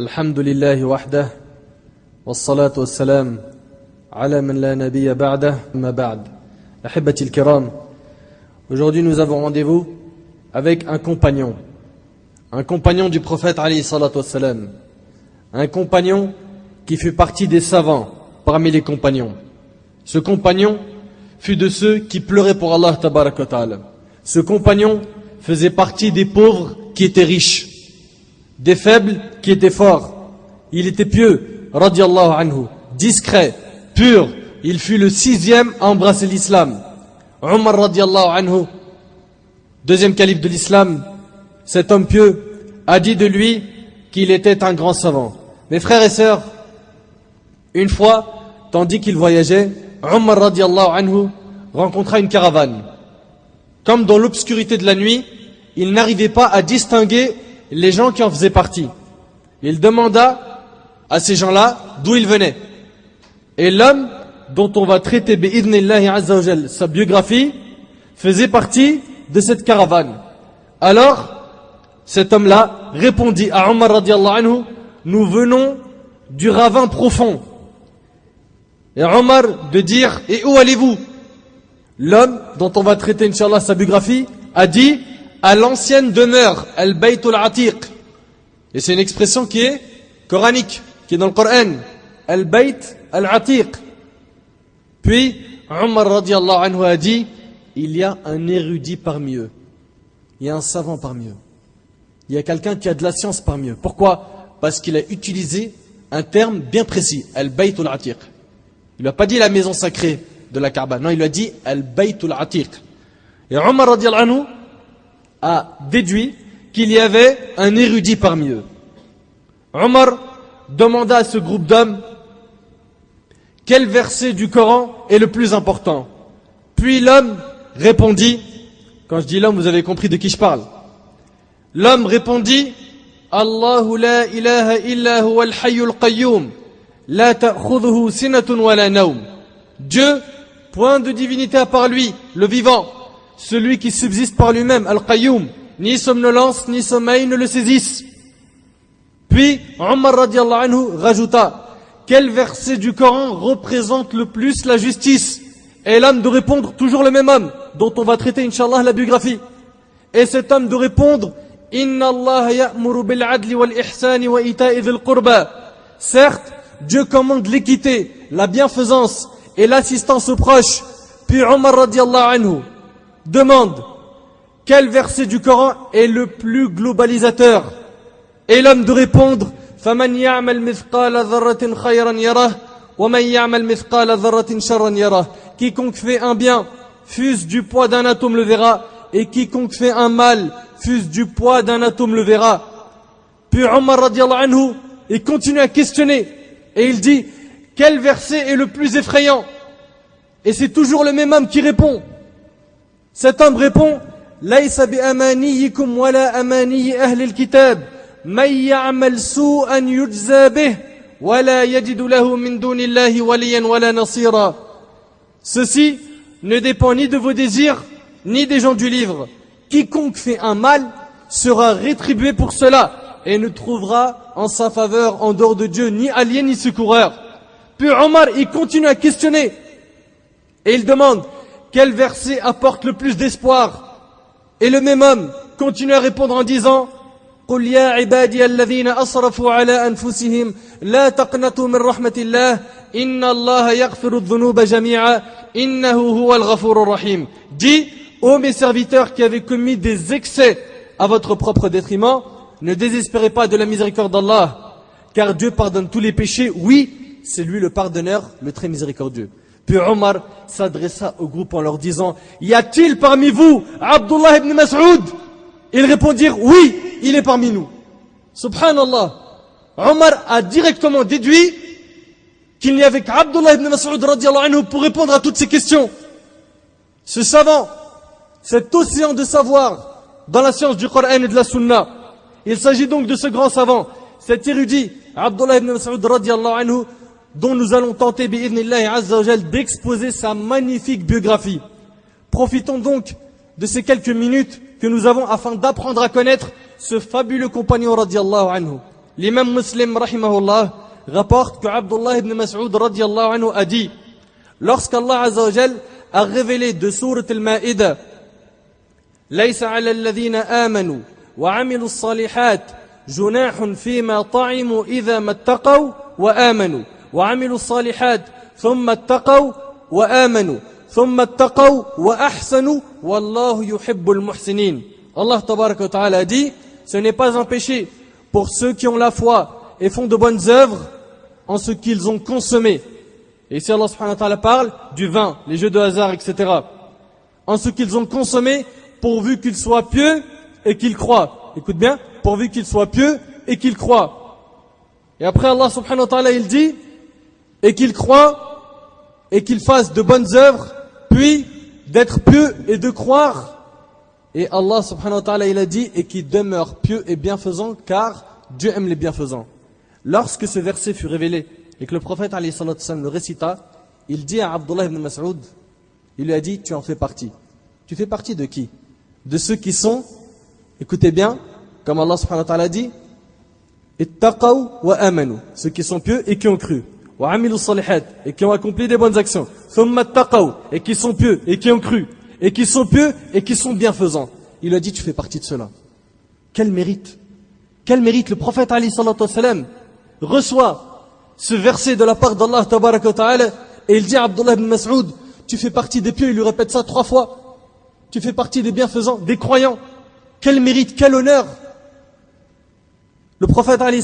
الحمد لله وحده والصلاة والسلام على من لا نبي بعده ما بعد أحبتي الكرام Aujourd'hui nous avons rendez-vous avec un compagnon un compagnon du prophète alayhi salatu wassalam un compagnon qui fait partie des savants parmi les compagnons ce compagnon fut de ceux qui pleuraient pour Allah tabarak wa ta'ala ce compagnon faisait partie des pauvres qui étaient riches des faibles qui étaient forts. Il était pieux, radiallahu anhu, discret, pur. Il fut le sixième à embrasser l'islam. Omar radiallahu anhu, deuxième calife de l'islam, cet homme pieux a dit de lui qu'il était un grand savant. Mes frères et sœurs, une fois, tandis qu'il voyageait, Omar radiallahu anhu rencontra une caravane. Comme dans l'obscurité de la nuit, il n'arrivait pas à distinguer les gens qui en faisaient partie. Il demanda à ces gens-là d'où ils venaient. Et l'homme dont on va traiter sa biographie faisait partie de cette caravane. Alors, cet homme-là répondit à Omar anhu, nous venons du ravin profond. Et Omar de dire, et où allez-vous? L'homme dont on va traiter, Inch'Allah, sa biographie, a dit, à l'ancienne demeure, Al-Baytul Atiq. Et c'est une expression qui est coranique, qui est dans le Coran. Al-Bayt Al-Atiq. Puis, Omar radiallahu anhu a dit, il y a un érudit parmi eux. Il y a un savant parmi eux. Il y a quelqu'un qui a de la science parmi eux. Pourquoi? Parce qu'il a utilisé un terme bien précis, Al-Baytul Atiq. Il n'a pas dit la maison sacrée de la Kaaba. Non, il a dit Al-Baytul Atiq. Et Omar radiallahu anhu a déduit qu'il y avait un érudit parmi eux. Omar demanda à ce groupe d'hommes quel verset du Coran est le plus important. Puis l'homme répondit, quand je dis l'homme, vous avez compris de qui je parle. L'homme répondit, Allahu la ilaha illa huwa al-hayyul qayyum, la wa. Dieu, point de divinité à part lui, le vivant, celui qui subsiste par lui-même, Al-Qayyum, ni somnolence ni sommeil ne le saisissent. Puis Omar radiallahu anhu rajouta Quel verset du Coran représente le plus la justice? Et l'homme de répondre, toujours le même homme, dont on va traiter, inshallah, la biographie. Et cet homme de répondre Inna Allah ya'muru bil adli wal ihsani wa ita'i dhil qurba. Certes, Dieu commande l'équité, la bienfaisance et l'assistance aux proches. Puis Omar radiallahu anhu demande quel verset du Coran est le plus globalisateur Et l'homme de répondre Quiconque fait un bien, fuse du poids d'un atome le verra, et quiconque fait un mal, fuse du poids d'un atome le verra. Puis Omar radiallahu anhu, il continue à questionner, et il dit, quel verset est le plus effrayant? Et c'est toujours le même homme qui répond. Cet homme répond ليس بأمانيكم ولا أماني أهل الكتاب من يعمل سوءا يجزى به ولا يجد له من دون الله وليا ولا نصيرا Ceci ne dépend ni de vos désirs ni des gens du livre. Quiconque fait un mal sera rétribué pour cela et ne trouvera en sa faveur en dehors de Dieu ni allié ni secoureur. Puis Omar, il continue à questionner et il demande quel verset apporte le plus d'espoir Et le même homme continue à répondre en disant قل يا عبادي الذين أصرفوا على أنفسهم لا تقنطوا من رحمة الله إن الله يغفر الذنوب جميعا إنه هو الغفور الرحيم Dis, ô mes serviteurs qui avez commis des excès à votre propre détriment, ne désespérez pas de la miséricorde d'Allah, car Dieu pardonne tous les péchés. Oui, c'est lui le pardonneur, le très miséricordieux. Puis Omar s'adressa au groupe en leur disant Y a-t-il parmi vous Abdullah ibn Mas'ud? Ils répondirent Oui, il est parmi nous. Subhanallah. Omar a directement déduit qu'il n'y avait qu'Abdullah ibn Mas'ud anhu pour répondre à toutes ces questions. Ce savant, cet océan de savoir dans la science du Coran et de la Sunna. Il s'agit donc de ce grand savant, cet érudit, Abdullah ibn Mas'ud anhu, dont nous allons tenter d'exposer sa magnifique biographie. Profitons donc de ces quelques minutes que nous avons afin d'apprendre à connaître ce fabuleux compagnon radiallahu anhu. l'imam muslim rahimahullah rapporte que Abdullah ibn Mas'ud radiallahu anhu a dit lorsqu'Allah azawajal a révélé de sourate al-Ma'idah ليس على الذين آمنوا وعملوا الصالحات جناح فيما طعموا إذا ما اتقوا وآمنوا وعملوا الصالحات ثم اتقوا وآمنوا ثم اتقوا وأحسنوا والله يحب المحسنين Allah tabaraka wa ta'ala dit ce n'est pas un péché pour ceux qui ont la foi et font de bonnes œuvres en ce qu'ils ont consommé. Et ici Allah subhanahu wa ta'ala parle du vin, les jeux de hasard, etc. En ce qu'ils ont consommé pourvu qu'ils soient pieux et qu'ils croient. Écoute bien, pourvu qu'ils soient pieux et qu'ils croient. Et après Allah subhanahu wa ta'ala il dit et qu'ils croient et qu'ils fassent de bonnes œuvres, puis d'être pieux et de croire. Et Allah subhanahu wa ta'ala il a dit et qu'ils demeurent pieux et bienfaisants car Dieu aime les bienfaisants. Lorsque ce verset fut révélé et que le prophète alayhi le récita, il dit à Abdullah ibn Mas'ud, il lui a dit tu en fais partie. Tu fais partie de qui? De ceux qui sont, écoutez bien, comme Allah subhanahu wa ta'ala dit, ittaqaw wa amanu, ceux qui sont pieux et qui ont cru. Et qui ont accompli des bonnes actions. Et qui sont pieux et qui ont cru. Et qui sont pieux et qui sont bienfaisants. Il a dit tu fais partie de cela. Quel mérite Quel mérite le prophète Ali reçoit ce verset de la part d'Allah ta'ala et il dit à Abdullah ibn Mas'ud tu fais partie des pieux, il lui répète ça trois fois. Tu fais partie des bienfaisants, des croyants. Quel mérite, quel honneur Le prophète Ali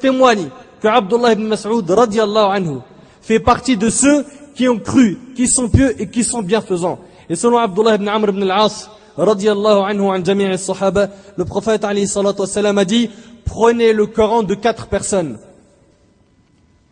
témoigne que Abdullah ibn Mas'ud radiallahu anhu fait partie de ceux qui ont cru, qui sont pieux et qui sont bienfaisants. Et selon Abdullah ibn Amr ibn al-As radiallahu anhu an sahaba le prophète a dit prenez le Coran de quatre personnes.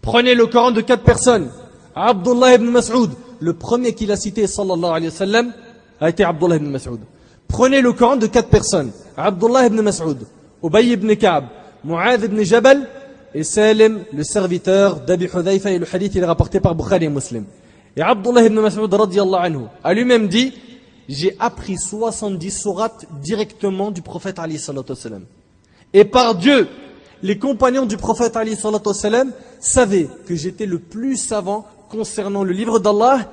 Prenez le Coran de quatre personnes. Abdullah ibn Mas'ud, le premier qu'il a cité sallallahu alayhi wa sallam a été Abdullah ibn Mas'ud. Prenez le Coran de quatre personnes. Abdullah ibn Mas'ud, Ubay ibn Ka'b, Mu'adh ibn Jabal et Salim, le serviteur d'Abi Hudhaifa le hadith il est rapporté par Bukhari et Muslim. Et Abdullah ibn Mas'ud anhu a lui-même dit j'ai appris 70 sourates directement du prophète Ali sallallahu alayhi wa sallam. Et par Dieu, les compagnons du prophète Ali sallallahu alayhi wa sallam savaient que j'étais le plus savant concernant le livre d'Allah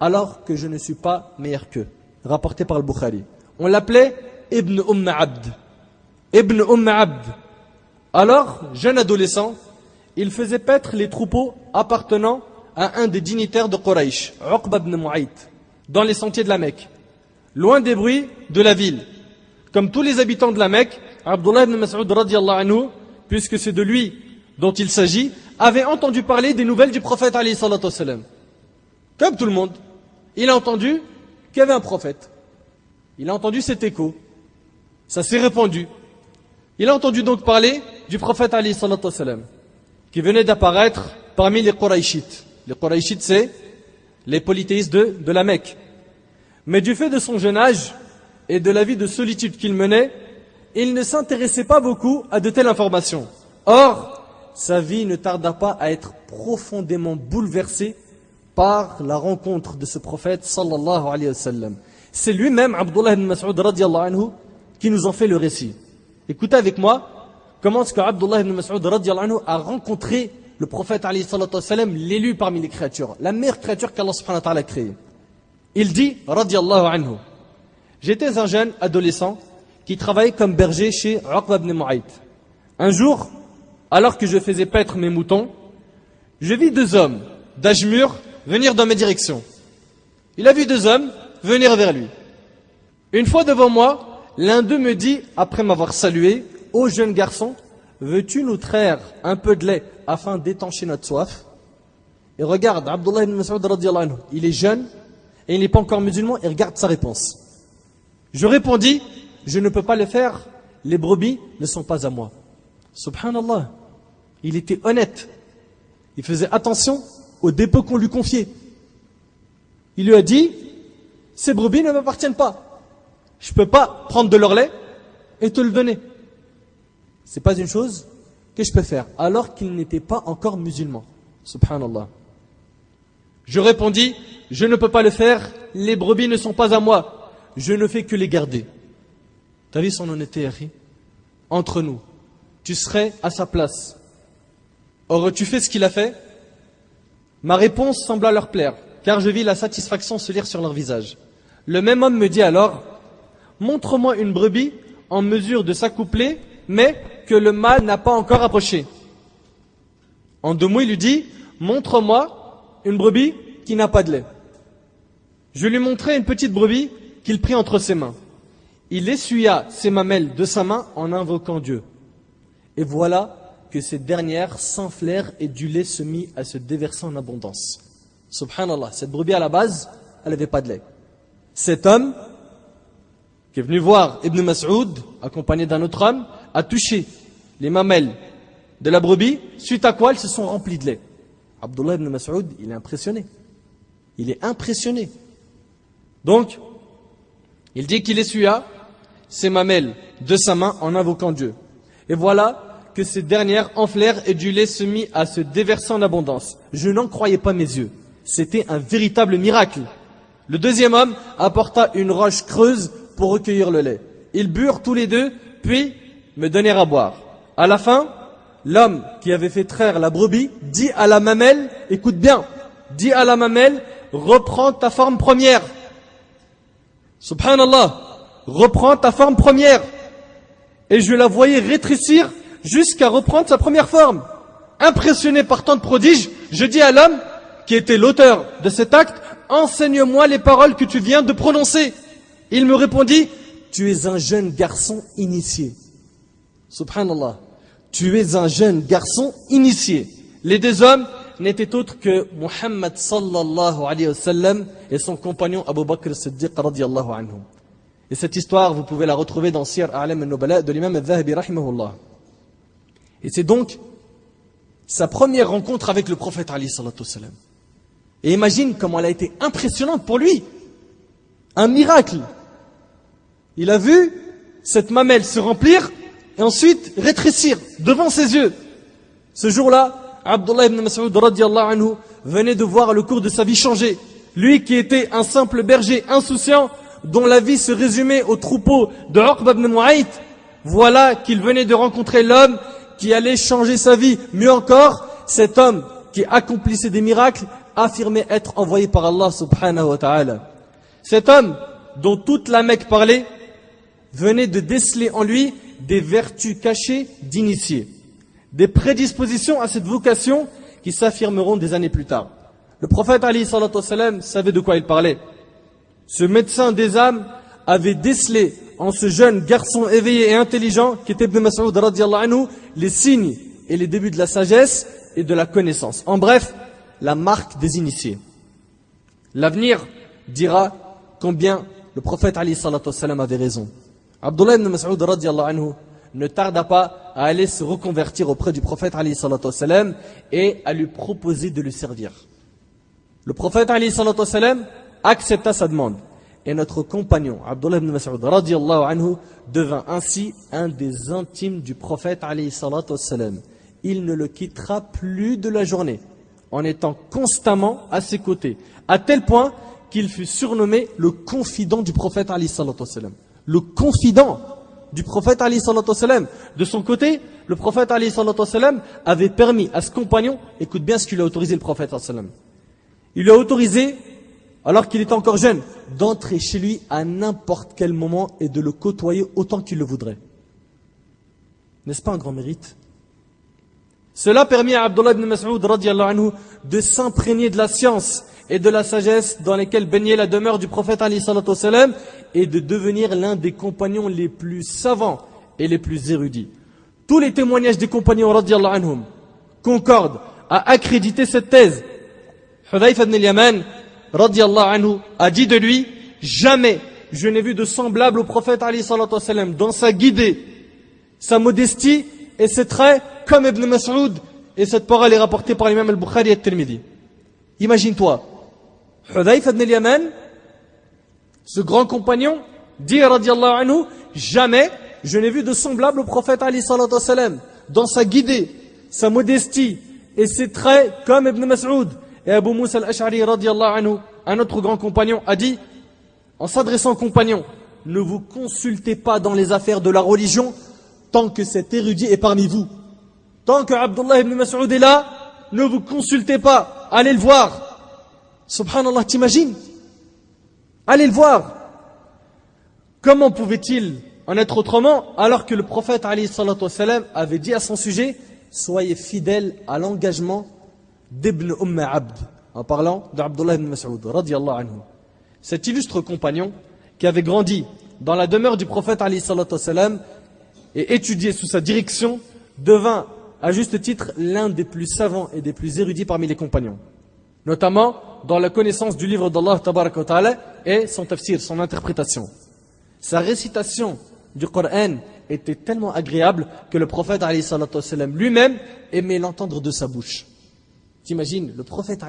alors que je ne suis pas meilleur qu'eux. Rapporté par le Bukhari. On l'appelait Ibn Umm Abd. Ibn Umm Abd. Alors, jeune adolescent, il faisait paître les troupeaux appartenant à un des dignitaires de Quraysh, Uqba ibn dans les sentiers de la Mecque, loin des bruits de la ville. Comme tous les habitants de la Mecque, Abdullah ibn Mas'ud radiallahu anhu, puisque c'est de lui dont il s'agit, avait entendu parler des nouvelles du prophète alayhi. Comme tout le monde, il a entendu qu'il y avait un prophète. Il a entendu cet écho. Ça s'est répandu. Il a entendu donc parler du prophète Ali qui venait d'apparaître parmi les Quraishites. Les Quraishites, c'est les polythéistes de, de la Mecque. Mais du fait de son jeune âge et de la vie de solitude qu'il menait, il ne s'intéressait pas beaucoup à de telles informations. Or, sa vie ne tarda pas à être profondément bouleversée par la rencontre de ce prophète sallallahu alayhi wa sallam. C'est lui-même, Abdullah ibn Mas'ud radiallahu anhu, qui nous en fait le récit. Écoutez avec moi comment est-ce que Abdullah ibn Mas'ud a rencontré le prophète l'élu parmi les créatures, la meilleure créature qu'Allah subhanahu wa ta'ala a créée? Il dit, anhu, j'étais un jeune adolescent qui travaillait comme berger chez Uqba ibn Mu'ayt. Un jour, alors que je faisais paître mes moutons, je vis deux hommes d'âge mûr venir dans mes directions. Il a vu deux hommes venir vers lui. Une fois devant moi, l'un d'eux me dit, après m'avoir salué, Ô jeune garçon, veux-tu nous traire un peu de lait afin d'étancher notre soif? Et regarde, Abdullah ibn il est jeune et il n'est pas encore musulman et regarde sa réponse. Je répondis, je ne peux pas le faire, les brebis ne sont pas à moi. Subhanallah, il était honnête. Il faisait attention au dépôt qu'on lui confiait. Il lui a dit, ces brebis ne m'appartiennent pas. Je ne peux pas prendre de leur lait et te le donner. C'est pas une chose que je peux faire, alors qu'il n'était pas encore musulman. Subhanallah. Je répondis, je ne peux pas le faire, les brebis ne sont pas à moi, je ne fais que les garder. T'as vu son honnêteté, Entre nous, tu serais à sa place. Aurais-tu fait ce qu'il a fait Ma réponse sembla leur plaire, car je vis la satisfaction se lire sur leur visage. Le même homme me dit alors, montre-moi une brebis en mesure de s'accoupler, mais que le mâle n'a pas encore approché. En deux mots, il lui dit, montre-moi une brebis qui n'a pas de lait. Je lui montrai une petite brebis qu'il prit entre ses mains. Il essuya ses mamelles de sa main en invoquant Dieu. Et voilà que ces dernières s'enflèrent et du lait se mit à se déverser en abondance. Subhanallah, cette brebis à la base, elle n'avait pas de lait. Cet homme, qui est venu voir Ibn Mas'ud, accompagné d'un autre homme, a touché les mamelles de la brebis, suite à quoi elles se sont remplies de lait. Abdullah ibn Mas'ud, il est impressionné. Il est impressionné. Donc, il dit qu'il essuya ses mamelles de sa main en invoquant Dieu. Et voilà que ces dernières enflèrent et du lait se mit à se déverser en abondance. Je n'en croyais pas mes yeux. C'était un véritable miracle. Le deuxième homme apporta une roche creuse pour recueillir le lait. Ils burent tous les deux, puis me donnèrent à boire. À la fin, l'homme qui avait fait traire la brebis dit à la mamelle, écoute bien, dit à la mamelle, reprends ta forme première. Subhanallah, reprends ta forme première. Et je la voyais rétrécir jusqu'à reprendre sa première forme. Impressionné par tant de prodiges, je dis à l'homme qui était l'auteur de cet acte, enseigne-moi les paroles que tu viens de prononcer. Il me répondit, tu es un jeune garçon initié. Subhanallah. Tu es un jeune garçon initié. Les deux hommes n'étaient autres que Muhammad sallallahu alayhi wa sallam et son compagnon Abu Bakr Siddiq radiallahu anhu. Et cette histoire, vous pouvez la retrouver dans Sir A'lam al-Nubala de l'imam al-Zahabi rahimahullah. Et c'est donc sa première rencontre avec le prophète Ali sallallahu sallam. Et imagine comment elle a été impressionnante pour lui. Un miracle. Il a vu cette mamelle se remplir et ensuite rétrécir devant ses yeux. Ce jour-là, Abdullah ibn Mas'ud anhu venait de voir le cours de sa vie changer. Lui qui était un simple berger insouciant, dont la vie se résumait au troupeau de Uqba ibn Mu'ayt, voilà qu'il venait de rencontrer l'homme qui allait changer sa vie. Mieux encore, cet homme qui accomplissait des miracles affirmait être envoyé par Allah subhanahu wa ta'ala. Cet homme dont toute la Mecque parlait venait de déceler en lui des vertus cachées d'initiés, des prédispositions à cette vocation qui s'affirmeront des années plus tard. Le prophète Ali sallam savait de quoi il parlait. Ce médecin des âmes avait décelé en ce jeune garçon éveillé et intelligent qui était Ibn Mas'ud anhu les signes et les débuts de la sagesse et de la connaissance. En bref, la marque des initiés. L'avenir dira combien le prophète Ali sallam avait raison. Abdullah ibn Mas'ud anhu ne tarda pas à aller se reconvertir auprès du prophète sallam et à lui proposer de le servir. Le prophète sallam accepta sa demande et notre compagnon Abdullah ibn Mas'ud anhu devint ainsi un des intimes du prophète sallam. Il ne le quittera plus de la journée en étant constamment à ses côtés, à tel point qu'il fut surnommé le confident du prophète sallam le confident du prophète Ali. De son côté, le prophète Ali avait permis à ce compagnon, écoute bien ce qu'il a autorisé le prophète. Il lui a autorisé, alors qu'il était encore jeune, d'entrer chez lui à n'importe quel moment et de le côtoyer autant qu'il le voudrait. N'est-ce pas un grand mérite? Cela permet à Abdullah ibn Mas'ud de s'imprégner de la science et de la sagesse dans lesquelles baignait la demeure du prophète et de devenir l'un des compagnons les plus savants et les plus érudits. Tous les témoignages des compagnons anhum concordent à accréditer cette thèse. Hudayf ibn al-Yaman anhu a dit de lui jamais je n'ai vu de semblable au prophète dans sa guidée, sa modestie et ses traits comme Ibn Mas'ud et cette parole est rapportée par l'imam al-Bukhari et al-Tirmidhi. Imagine-toi, Hudayf ibn al-Yaman, ce grand compagnon, dit radiallahu anhu, jamais je n'ai vu de semblable au prophète Ali sallallahu sallam, dans sa guidée, sa modestie et ses traits comme Ibn Mas'ud et Abu Musa al-Ash'ari radiallahu anhu, un autre grand compagnon, a dit, en s'adressant aux compagnons, ne vous consultez pas dans les affaires de la religion tant que cet érudit est parmi vous. Tant que Abdullah ibn Mas'ud est là, ne vous consultez pas, allez le voir. Subhanallah, t'imagines? Allez le voir. Comment pouvait-il en être autrement alors que le prophète avait dit à son sujet Soyez fidèles à l'engagement d'Ibn Umm Abd, en parlant d'Abdullah ibn Mas'ud, anhu. Cet illustre compagnon qui avait grandi dans la demeure du prophète et étudié sous sa direction devint à juste titre l'un des plus savants et des plus érudits parmi les compagnons. Notamment dans la connaissance du livre d'Allah et son tafsir, son interprétation. Sa récitation du Coran était tellement agréable que le prophète lui-même aimait l'entendre de sa bouche. T'imagines, le prophète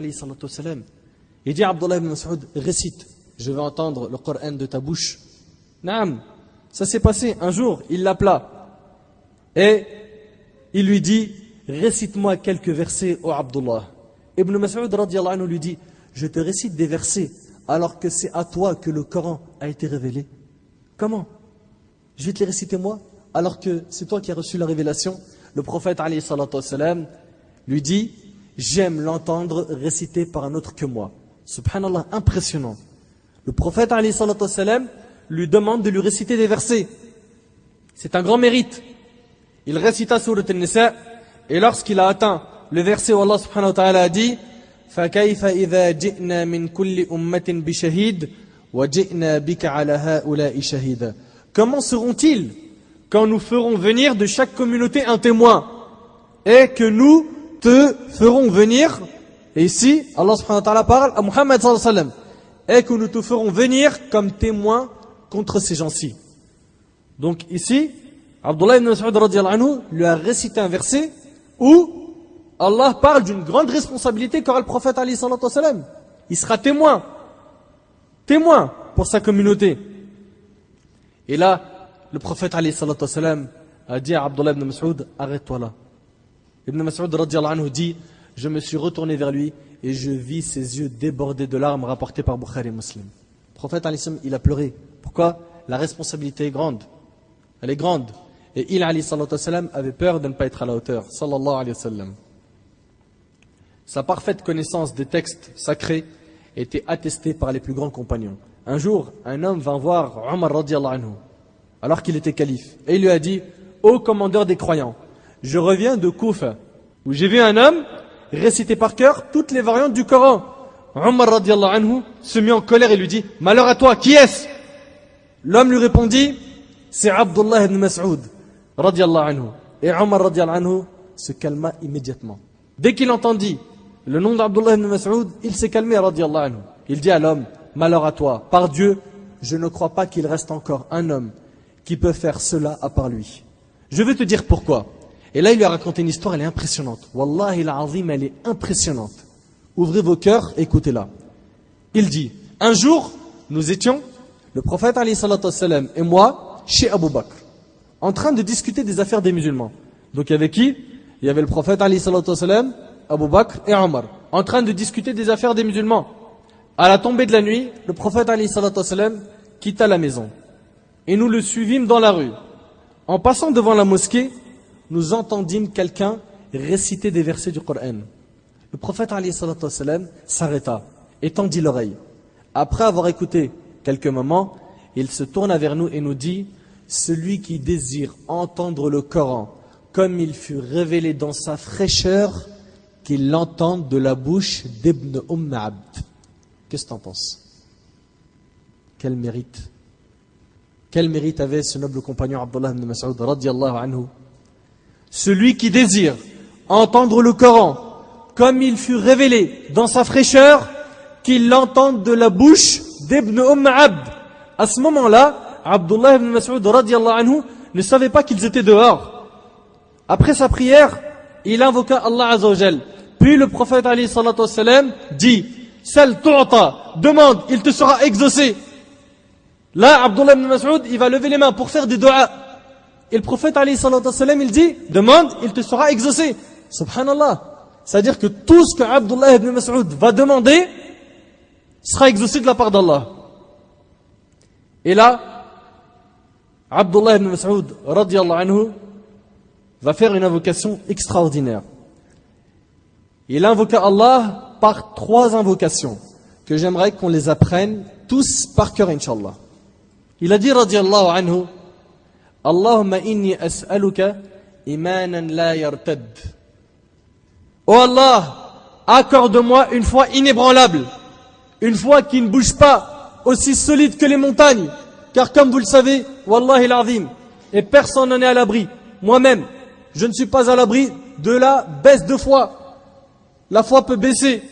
il dit à Abdullah ibn Mas'ud, récite, je vais entendre le Coran de ta bouche. Naam, ça s'est passé un jour, il l'appela et il lui dit récite-moi quelques versets au Abdullah. Ibn Mas'ud lui dit je te récite des versets alors que c'est à toi que le Coran a été révélé. Comment? Je vais te les réciter moi alors que c'est toi qui as reçu la révélation. Le prophète lui dit j'aime l'entendre récité par un autre que moi. Subhanallah, impressionnant. Le prophète lui demande de lui réciter des versets. C'est un grand mérite. Il récita Surat al-Nisa et lorsqu'il a atteint le verset où Allah subhanahu wa ta'ala a dit فَكَيْفَ إِذَا جِئْنَا مِنْ كُلِّ أُمَّةٍ بِشَهِيدٍ وَجِئْنَا بِكَ عَلَى هَؤُلَاءِ شَهِيدًا Comment seront-ils quand nous ferons venir de chaque communauté un témoin et que nous te ferons venir et ici Allah subhanahu wa ta'ala parle à Muhammad sallallahu alayhi wa sallam et que nous te ferons venir comme témoin contre ces gens-ci donc ici Abdullah ibn Mas'ud anhu lui a récité un verset où Allah parle d'une grande responsabilité qu'aura le prophète Ali sallallahu alayhi Il sera témoin, témoin pour sa communauté. Et là, le prophète Ali sallallahu alayhi a dit à Abdullah ibn Mas'ud, arrête-toi là. Ibn Mas'ud anhu dit, je me suis retourné vers lui et je vis ses yeux débordés de larmes rapportés par Bukhari Muslim. Le prophète il a pleuré. Pourquoi? La responsabilité est grande. Elle est grande. Et il, avait peur de ne pas être à la hauteur. Sa parfaite connaissance des textes sacrés était attestée par les plus grands compagnons. Un jour, un homme vint voir Omar anhu, alors qu'il était calife. Et il lui a dit, Ô commandeur des croyants, je reviens de Koufa, où j'ai vu un homme réciter par cœur toutes les variantes du Coran. Omar anhu se mit en colère et lui dit, Malheur à toi, qui est-ce? L'homme lui répondit, c'est Abdullah ibn Mas'ud anhu. Et Omar anhu se calma immédiatement. Dès qu'il entendit le nom d'Abdullah ibn Mas'ud, il s'est calmé anhu. Il dit à l'homme, malheur à toi, par Dieu, je ne crois pas qu'il reste encore un homme qui peut faire cela à part lui. Je vais te dire pourquoi. Et là, il lui a raconté une histoire, elle est impressionnante. Wallahi l'azim, elle est impressionnante. Ouvrez vos cœurs, écoutez-la. Il dit, un jour, nous étions, le prophète et moi, chez Abu Bakr en train de discuter des affaires des musulmans. Donc il y avait qui? Il y avait le prophète Ali sallam, Abu Bakr et Omar, en train de discuter des affaires des musulmans. À la tombée de la nuit, le prophète quitta la maison. Et nous le suivîmes dans la rue. En passant devant la mosquée, nous entendîmes quelqu'un réciter des versets du Coran. Le prophète s'arrêta et tendit l'oreille. Après avoir écouté quelques moments, il se tourna vers nous et nous dit celui qui désire entendre le Coran comme il fut révélé dans sa fraîcheur, qu'il l'entende de la bouche d'Ibn Umm Abd. Qu'est-ce que tu en penses? Quel mérite? Quel mérite avait ce noble compagnon Abdullah ibn Mas'ud anhu? Celui qui désire entendre le Coran comme il fut révélé dans sa fraîcheur, qu'il l'entende de la bouche d'Ibn Umm Abd. À ce moment-là, Abdullah ibn Mas'ud anhu ne savait pas qu'ils étaient dehors. Après sa prière, il invoqua Allah Azzawajal. Puis le prophète sallam dit Sal tu'ta, demande, il te sera exaucé. Là, Abdullah ibn Mas'ud, il va lever les mains pour faire des doigts. Et le prophète sallam, il dit Demande, il te sera exaucé. Subhanallah. C'est-à-dire que tout ce que Abdullah ibn Mas'ud va demander sera exaucé de la part d'Allah. Et là, Abdullah ibn Mas'ud anhu va faire une invocation extraordinaire. Il invoqua Allah par trois invocations que j'aimerais qu'on les apprenne tous par cœur, Inch'Allah. Il a dit, radiallahu anhu, Allahumma inni as'aluka imanan la yartad. Oh Allah, accorde-moi une foi inébranlable, une foi qui ne bouge pas, aussi solide que les montagnes. Car comme vous le savez, Wallahi l'azim, et personne n'en est à l'abri. Moi-même, je ne suis pas à l'abri de la baisse de foi. La foi peut baisser,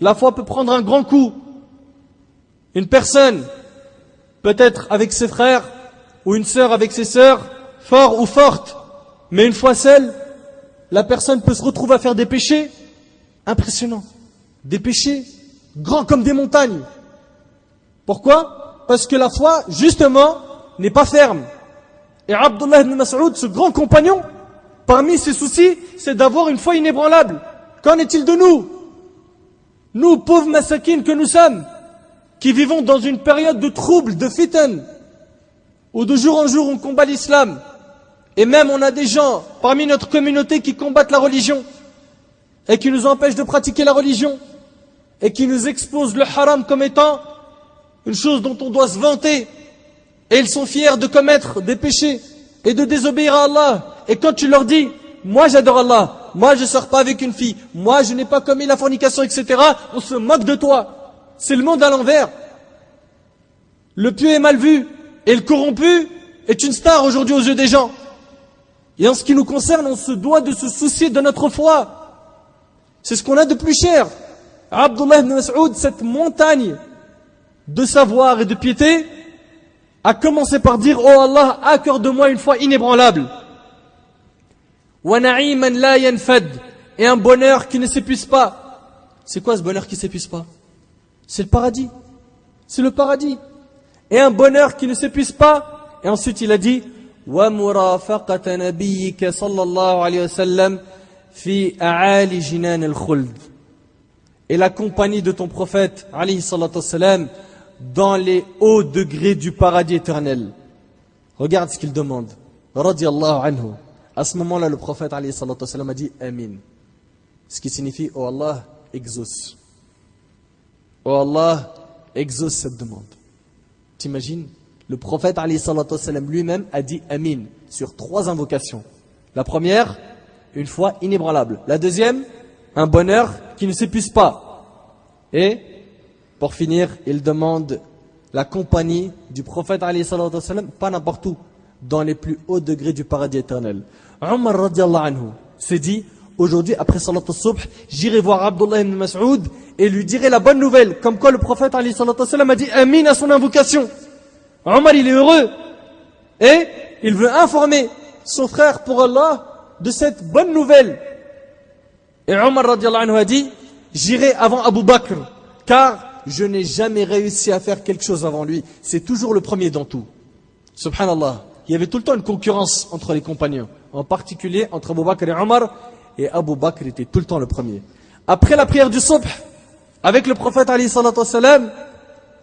la foi peut prendre un grand coup. Une personne, peut-être avec ses frères, ou une sœur avec ses sœurs, fort ou forte, mais une fois seule, la personne peut se retrouver à faire des péchés impressionnants. Des péchés grands comme des montagnes. Pourquoi? Parce que la foi, justement, n'est pas ferme. Et Abdullah ibn Mas'ud, ce grand compagnon, parmi ses soucis, c'est d'avoir une foi inébranlable. Qu'en est-il de nous? Nous, pauvres massakines que nous sommes, qui vivons dans une période de troubles, de fitan, où de jour en jour on combat l'islam, et même on a des gens parmi notre communauté qui combattent la religion, et qui nous empêchent de pratiquer la religion, et qui nous exposent le haram comme étant une chose dont on doit se vanter, et ils sont fiers de commettre des péchés et de désobéir à Allah. Et quand tu leur dis, moi j'adore Allah, moi je ne sors pas avec une fille, moi je n'ai pas commis la fornication, etc., on se moque de toi. C'est le monde à l'envers. Le pieux est mal vu, et le corrompu est une star aujourd'hui aux yeux des gens. Et en ce qui nous concerne, on se doit de se soucier de notre foi. C'est ce qu'on a de plus cher. Abdullah ibn Mas'ud, cette montagne de savoir et de piété, a commencé par dire Oh Allah, accorde-moi une foi inébranlable. Et un bonheur qui ne s'épuise pas. C'est quoi ce bonheur qui ne s'épuise pas? C'est le paradis. C'est le paradis. Et un bonheur qui ne s'épuise pas. Et ensuite il a dit Et la compagnie de ton prophète dans les hauts degrés du paradis éternel. Regarde ce qu'il demande. anhu. À ce moment-là, le prophète a dit Amin. Ce qui signifie Oh Allah, exauce. Oh Allah, exauce cette demande. T'imagines? Le prophète lui-même a dit Amin sur trois invocations. La première, une foi inébranlable. La deuxième, un bonheur qui ne s'épuise pas. Et pour finir, il demande la compagnie du prophète pas n'importe où, dans les plus hauts degrés du paradis éternel. Omar anhu s'est dit, aujourd'hui après salat al-subh, j'irai voir Abdullah ibn Mas'ud et lui dirai la bonne nouvelle, comme quoi le prophète a dit Amin à son invocation. Omar il est heureux et il veut informer son frère pour Allah de cette bonne nouvelle. Et Omar anhu a dit, j'irai avant Abu Bakr, car je n'ai jamais réussi à faire quelque chose avant lui. C'est toujours le premier dans tout. Subhanallah. Il y avait tout le temps une concurrence entre les compagnons. En particulier entre Abu Bakr et Omar. Et Abu Bakr était tout le temps le premier. Après la prière du subh, avec le prophète Ali sallam,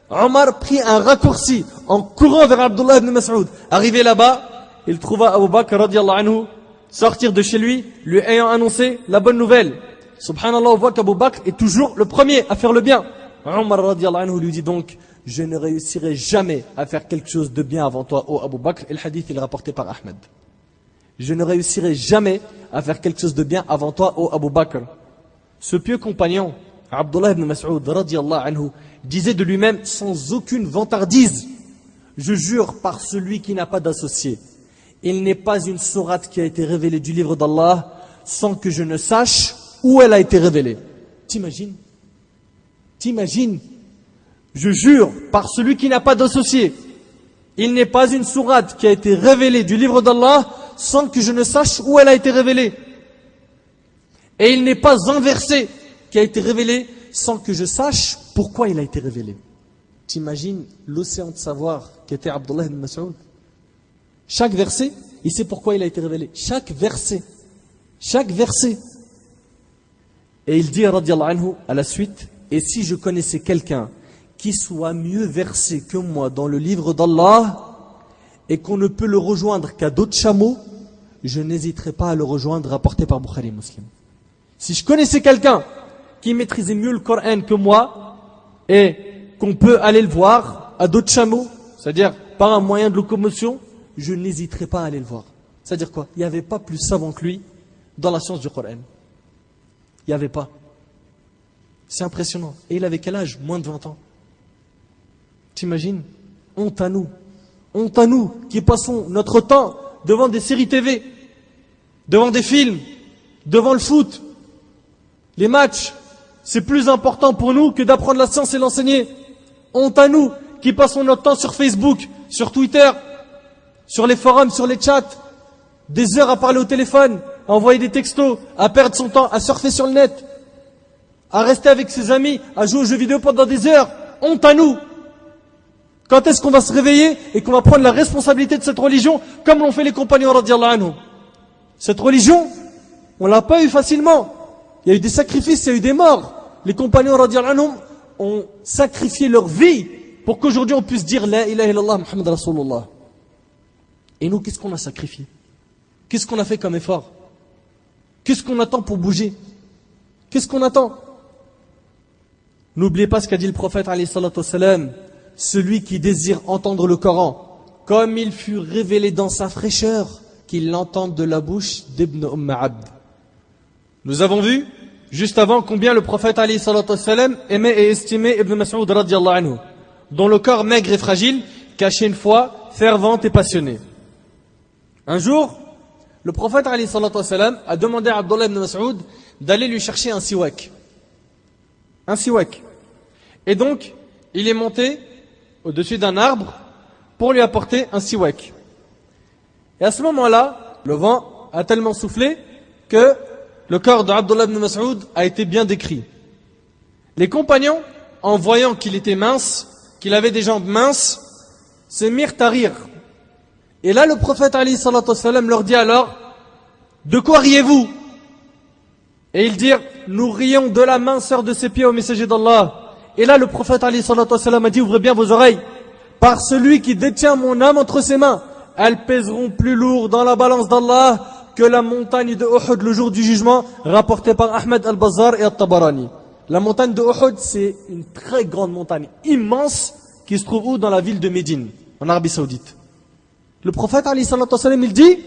Omar prit un raccourci en courant vers Abdullah ibn Mas'ud. Arrivé là-bas, il trouva Abu Bakr anhu sortir de chez lui, lui ayant annoncé la bonne nouvelle. Subhanallah, on voit qu'Abu Bakr est toujours le premier à faire le bien. Omar anhu lui dit donc Je ne réussirai jamais à faire quelque chose de bien avant toi, ô Abu Bakr. Et le hadith est rapporté par Ahmed. Je ne réussirai jamais à faire quelque chose de bien avant toi, ô Abu Bakr. Ce pieux compagnon, Abdullah ibn Mas'ud anhu, disait de lui-même sans aucune vantardise Je jure par celui qui n'a pas d'associé. Il n'est pas une sourate qui a été révélée du livre d'Allah sans que je ne sache où elle a été révélée. T'imagines? T'imagines? Je jure par celui qui n'a pas d'associé. Il n'est pas une sourate qui a été révélée du livre d'Allah sans que je ne sache où elle a été révélée. Et il n'est pas un verset qui a été révélé sans que je sache pourquoi il a été révélé. T'imagines l'océan de savoir qu'était Abdullah ibn Mas'ud? Chaque verset, il sait pourquoi il a été révélé. Chaque verset. Chaque verset. Et il dit, anhu, à la suite, et si je connaissais quelqu'un qui soit mieux versé que moi dans le livre d'Allah et qu'on ne peut le rejoindre qu'à d'autres chameaux, je n'hésiterai pas à le rejoindre, rapporté par Bukhari Muslim. Si je connaissais quelqu'un qui maîtrisait mieux le Coran que moi, et qu'on peut aller le voir à d'autres chameaux, c'est-à-dire par un moyen de locomotion, je n'hésiterai pas à aller le voir. C'est-à-dire quoi? Il n'y avait pas plus savant que lui dans la science du Coran. Il n'y avait pas. C'est impressionnant. Et il avait quel âge? Moins de 20 ans. T'imagines? Honte à nous. Honte à nous qui passons notre temps devant des séries TV, devant des films, devant le foot, les matchs. C'est plus important pour nous que d'apprendre la science et l'enseigner. Honte à nous qui passons notre temps sur Facebook, sur Twitter, sur les forums, sur les chats, des heures à parler au téléphone, à envoyer des textos, à perdre son temps, à surfer sur le net, à rester avec ses amis, à jouer aux jeux vidéo pendant des heures. Honte à nous. Quand est-ce qu'on va se réveiller et qu'on va prendre la responsabilité de cette religion comme l'ont fait les compagnons radiallahu anhu Cette religion, on l'a pas eu facilement. Il y a eu des sacrifices, il y a eu des morts. Les compagnons radiallahu anhu ont sacrifié leur vie pour qu'aujourd'hui on puisse dire La ilaha illallah Muhammad Rasulullah. Et nous, qu'est-ce qu'on a sacrifié? Qu'est-ce qu'on a fait comme effort? Qu'est-ce qu'on attend pour bouger? Qu'est-ce qu'on attend? N'oubliez pas ce qu'a dit le prophète salam, celui qui désire entendre le Coran, comme il fut révélé dans sa fraîcheur, qu'il l'entende de la bouche d'Ibn Umm. Nous avons vu, juste avant, combien le prophète salam aimait et estimait Ibn Mas'ud dont le corps maigre et fragile cachait une foi fervente et passionnée. Un jour, le prophète a demandé à Abdullah ibn Mas'ud d'aller lui chercher un siwak. Un siwak. Et donc, il est monté au-dessus d'un arbre pour lui apporter un siwak. Et à ce moment-là, le vent a tellement soufflé que le corps d'Abdullah ibn Mas'ud a été bien décrit. Les compagnons, en voyant qu'il était mince, qu'il avait des jambes minces, se mirent à rire. Et là, le prophète Ali leur dit alors, de quoi riez-vous? Et ils dirent, nous rions de la minceur de ses pieds au messager d'Allah. Et là, le prophète Ali a dit, ouvrez bien vos oreilles. Par celui qui détient mon âme entre ses mains, elles pèseront plus lourd dans la balance d'Allah que la montagne de Uhud le jour du jugement, rapporté par Ahmed al-Bazar et al-Tabarani. La montagne de Uhud, c'est une très grande montagne, immense, qui se trouve où? Dans la ville de Médine, en Arabie Saoudite. Le prophète, Ali il dit,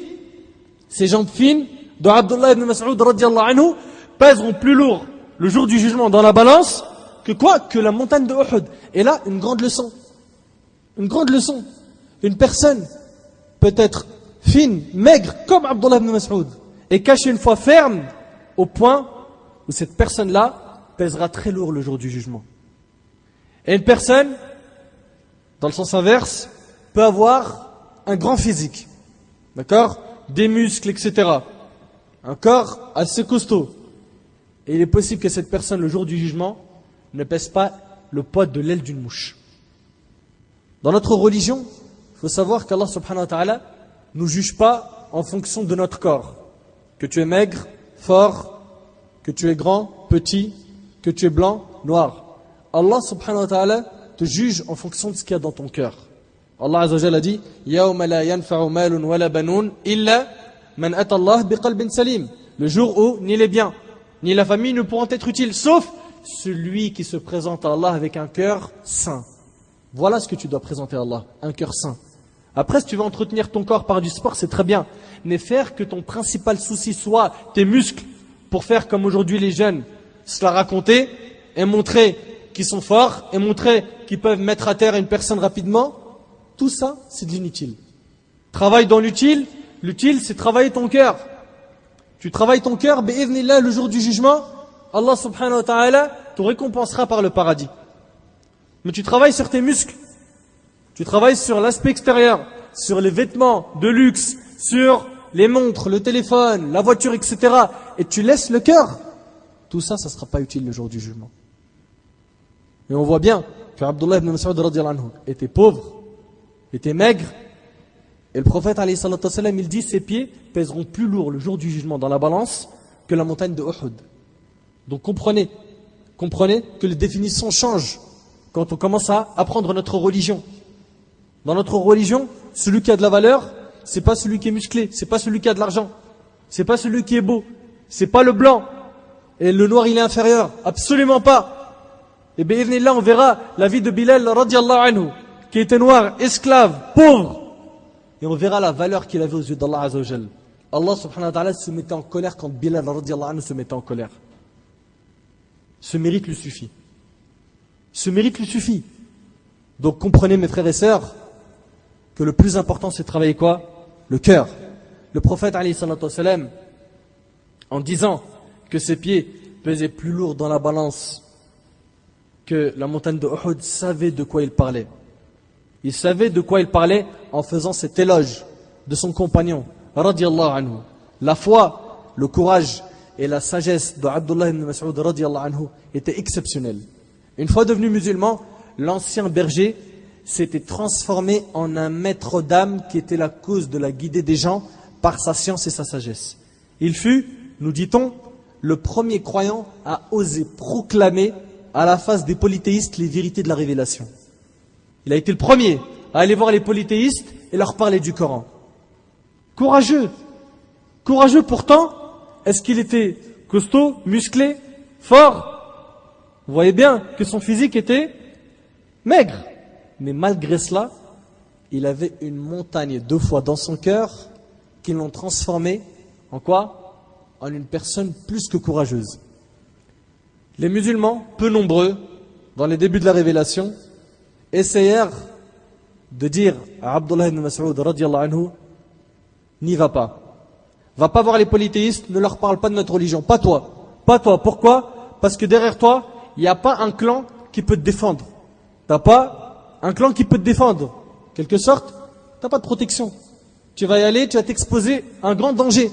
ces jambes fines de Abdullah ibn Mas'ud anhu pèseront plus lourd le jour du jugement dans la balance que quoi Que la montagne de Uhud. Et là, une grande leçon. Une grande leçon. Une personne peut être fine, maigre, comme Abdullah ibn Mas'ud, et cachée une fois ferme, au point où cette personne-là pèsera très lourd le jour du jugement. Et une personne, dans le sens inverse, peut avoir un grand physique, d'accord? Des muscles, etc. Un corps assez costaud. Et il est possible que cette personne, le jour du jugement, ne pèse pas le poids de l'aile d'une mouche. Dans notre religion, il faut savoir qu'Allah subhanahu wa ta'ala nous juge pas en fonction de notre corps. Que tu es maigre, fort, que tu es grand, petit, que tu es blanc, noir. Allah subhanahu wa ta'ala te juge en fonction de ce qu'il y a dans ton cœur. Allah Azza a dit Le jour où ni les biens ni la famille ne pourront être utiles sauf celui qui se présente à Allah avec un cœur saint. Voilà ce que tu dois présenter à Allah, un cœur saint. Après, si tu veux entretenir ton corps par du sport, c'est très bien. Mais faire que ton principal souci soit tes muscles pour faire comme aujourd'hui les jeunes, se la raconter et montrer qu'ils sont forts et montrer qu'ils peuvent mettre à terre une personne rapidement, tout ça, c'est de l'inutile. Travaille dans l'utile. L'utile, c'est travailler ton cœur. Tu travailles ton cœur, là, le jour du jugement, Allah subhanahu wa ta'ala te récompensera par le paradis. Mais tu travailles sur tes muscles. Tu travailles sur l'aspect extérieur, sur les vêtements de luxe, sur les montres, le téléphone, la voiture, etc. Et tu laisses le cœur. Tout ça, ça ne sera pas utile le jour du jugement. Et on voit bien que Abdullah ibn Mas'ud était pauvre, était maigre. Et le prophète, il dit ses pieds pèseront plus lourd le jour du jugement dans la balance que la montagne de Uhud. Donc comprenez, comprenez que les définitions changent quand on commence à apprendre notre religion. Dans notre religion, celui qui a de la valeur, c'est pas celui qui est musclé, c'est pas celui qui a de l'argent, c'est pas celui qui est beau, c'est pas le blanc. Et le noir, il est inférieur. Absolument pas. Et bien, là, on verra la vie de Bilal, radiallahu anhu, qui était noir, esclave, pauvre. Et on verra la valeur qu'il avait aux yeux d'Allah Azzawajal. Allah subhanahu wa ta'ala se mettait en colère quand Bilal radiallahu anhu se mettait en colère. Ce mérite lui suffit. Ce mérite lui suffit. Donc comprenez mes frères et sœurs que le plus important c'est de travailler quoi? Le cœur. Le prophète en disant que ses pieds pesaient plus lourd dans la balance que la montagne de Uhud savait de quoi il parlait. Il savait de quoi il parlait en faisant cet éloge de son compagnon, anhu. La foi, le courage et la sagesse de Abdullah ibn Mas'ud anhu étaient exceptionnels. Une fois devenu musulman, l'ancien berger s'était transformé en un maître d'âme qui était la cause de la guidée des gens par sa science et sa sagesse. Il fut, nous dit-on, le premier croyant à oser proclamer à la face des polythéistes les vérités de la révélation. Il a été le premier à aller voir les polythéistes et leur parler du Coran. Courageux. Courageux pourtant, est-ce qu'il était costaud, musclé, fort? Vous voyez bien que son physique était maigre. Mais malgré cela, il avait une montagne deux fois dans son cœur qui l'ont transformé en quoi? En une personne plus que courageuse. Les musulmans, peu nombreux, dans les débuts de la révélation, essayèrent de dire à Abdullah ibn Mas'ud n'y va pas. Va pas voir les polythéistes, ne leur parle pas de notre religion. Pas toi. Pas toi. Pourquoi? Parce que derrière toi, il n'y a pas un clan qui peut te défendre. T'as pas un clan qui peut te défendre. Quelque sorte, t'as pas de protection. Tu vas y aller, tu vas t'exposer à un grand danger.